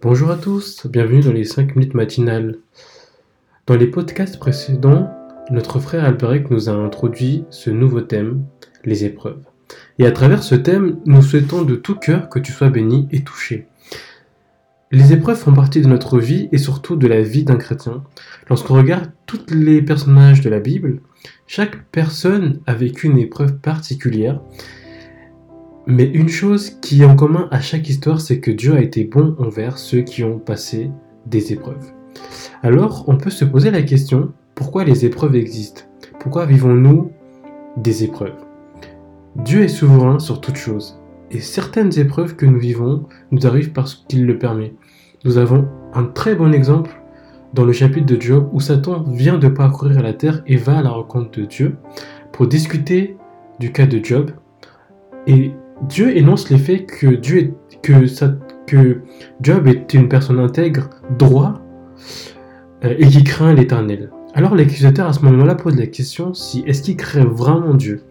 Bonjour à tous, bienvenue dans les 5 minutes matinales. Dans les podcasts précédents, notre frère Alberic nous a introduit ce nouveau thème, les épreuves. Et à travers ce thème, nous souhaitons de tout cœur que tu sois béni et touché. Les épreuves font partie de notre vie et surtout de la vie d'un chrétien. Lorsqu'on regarde tous les personnages de la Bible, chaque personne a vécu une épreuve particulière mais une chose qui est en commun à chaque histoire, c'est que Dieu a été bon envers ceux qui ont passé des épreuves. Alors, on peut se poser la question, pourquoi les épreuves existent? Pourquoi vivons-nous des épreuves? Dieu est souverain sur toutes choses, et certaines épreuves que nous vivons nous arrivent parce qu'il le permet. Nous avons un très bon exemple dans le chapitre de Job où Satan vient de parcourir la terre et va à la rencontre de Dieu pour discuter du cas de Job. Et Dieu énonce l'effet que Dieu est, que, que Job est une personne intègre, droit euh, et qui craint l'Éternel. Alors l'accusateur à ce moment-là pose la question si est-ce qu'il craint vraiment Dieu?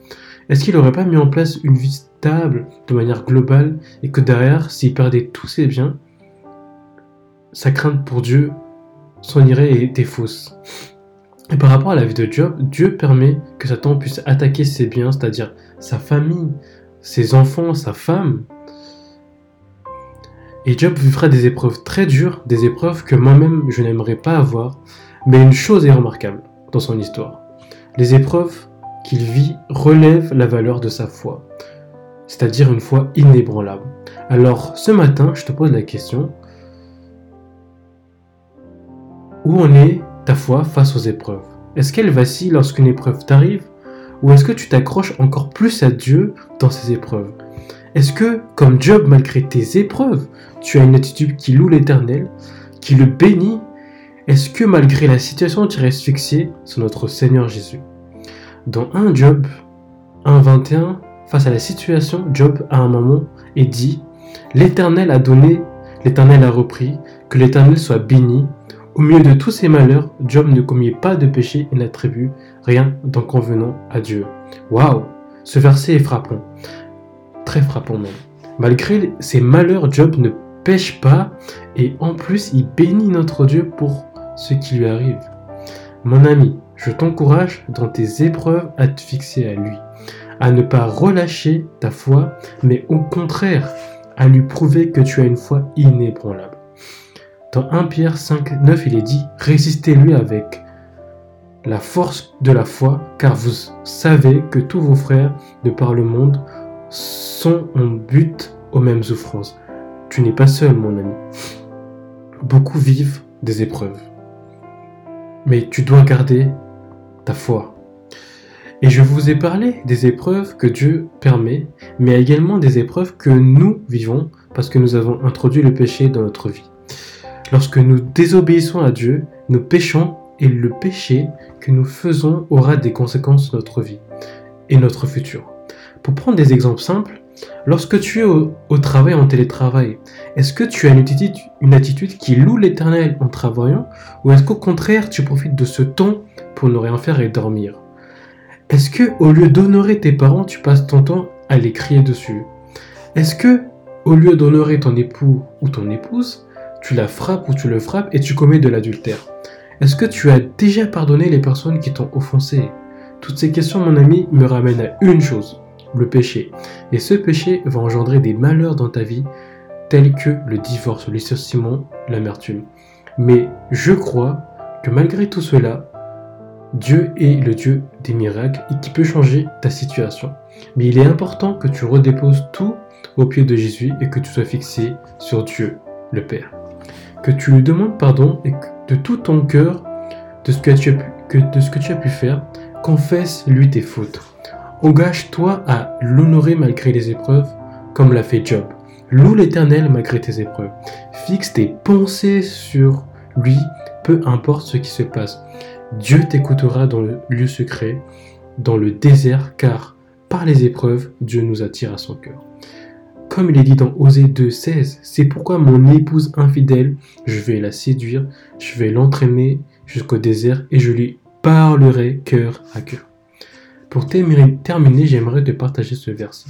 Est-ce qu'il n'aurait pas mis en place une vie stable de manière globale et que derrière, s'il perdait tous ses biens, sa crainte pour Dieu s'en irait et était fausse? Et par rapport à la vie de Job, Dieu permet que Satan puisse attaquer ses biens, c'est-à-dire sa famille, ses enfants, sa femme. Et Job vivra des épreuves très dures, des épreuves que moi-même je n'aimerais pas avoir, mais une chose est remarquable dans son histoire. Les épreuves qu'il vit relèvent la valeur de sa foi, c'est-à-dire une foi inébranlable. Alors ce matin, je te pose la question, où en est ta foi face aux épreuves? Est-ce qu'elle vacille lorsqu'une épreuve t'arrive? Ou est-ce que tu t'accroches encore plus à Dieu dans ces épreuves? Est-ce que, comme Job, malgré tes épreuves, tu as une attitude qui loue l'Éternel, qui le bénit? Est-ce que malgré la situation, tu restes fixé sur notre Seigneur Jésus? Dans 1 Job 1.21, face à la situation, Job à un moment et dit L'Éternel a donné, l'Éternel a repris, que l'Éternel soit béni au milieu de tous ces malheurs, Job ne commit pas de péché et n'attribue rien convenant à Dieu. Waouh Ce verset est frappant. Très frappant même. Malgré ces malheurs, Job ne pêche pas et en plus il bénit notre Dieu pour ce qui lui arrive. Mon ami, je t'encourage dans tes épreuves à te fixer à lui, à ne pas relâcher ta foi, mais au contraire à lui prouver que tu as une foi inébranlable. Dans 1 Pierre 5, 9, il est dit Résistez-lui avec la force de la foi, car vous savez que tous vos frères de par le monde sont en but aux mêmes souffrances. Tu n'es pas seul, mon ami. Beaucoup vivent des épreuves. Mais tu dois garder ta foi. Et je vous ai parlé des épreuves que Dieu permet, mais également des épreuves que nous vivons parce que nous avons introduit le péché dans notre vie. Lorsque nous désobéissons à Dieu, nous péchons et le péché que nous faisons aura des conséquences sur notre vie et notre futur. Pour prendre des exemples simples, lorsque tu es au, travail en télétravail, est-ce que tu as une attitude, qui loue l'éternel en travaillant ou est-ce qu'au contraire tu profites de ce temps pour ne rien faire et dormir? Est-ce que au lieu d'honorer tes parents, tu passes ton temps à les crier dessus? Est-ce que au lieu d'honorer ton époux ou ton épouse, tu la frappes ou tu le frappes et tu commets de l'adultère Est-ce que tu as déjà pardonné les personnes qui t'ont offensé? Toutes ces questions, mon ami, me ramènent à une chose, le péché. Et ce péché va engendrer des malheurs dans ta vie, tels que le divorce, le licenciement, l'amertume. Mais je crois que malgré tout cela, Dieu est le Dieu des miracles et qui peut changer ta situation. Mais il est important que tu redéposes tout au pied de Jésus et que tu sois fixé sur Dieu, le Père que tu lui demandes pardon et de tout ton cœur de ce que tu as pu, que, de ce que tu as pu faire, confesse-lui tes fautes. Engage-toi à l'honorer malgré les épreuves, comme l'a fait Job. Loue l'Éternel malgré tes épreuves. Fixe tes pensées sur lui, peu importe ce qui se passe. Dieu t'écoutera dans le lieu secret, dans le désert, car par les épreuves, Dieu nous attire à son cœur. Comme il est dit dans Osée 2.16, c'est pourquoi mon épouse infidèle, je vais la séduire, je vais l'entraîner jusqu'au désert et je lui parlerai cœur à cœur. Pour terminer, j'aimerais te partager ce verset.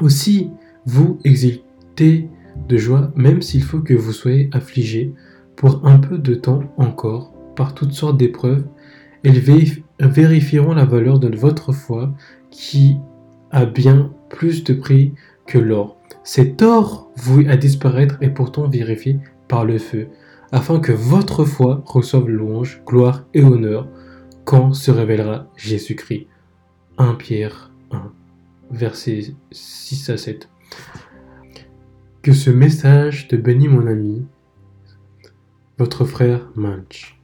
Aussi, vous exiltez de joie, même s'il faut que vous soyez affligés pour un peu de temps encore par toutes sortes d'épreuves. Elles vérifieront la valeur de votre foi qui a bien plus de prix que l'or. Cet or voué à disparaître est pourtant vérifié par le feu, afin que votre foi reçoive louange, gloire et honneur quand se révélera Jésus-Christ. 1 Pierre 1, versets 6 à 7. Que ce message te bénisse mon ami, votre frère Manch.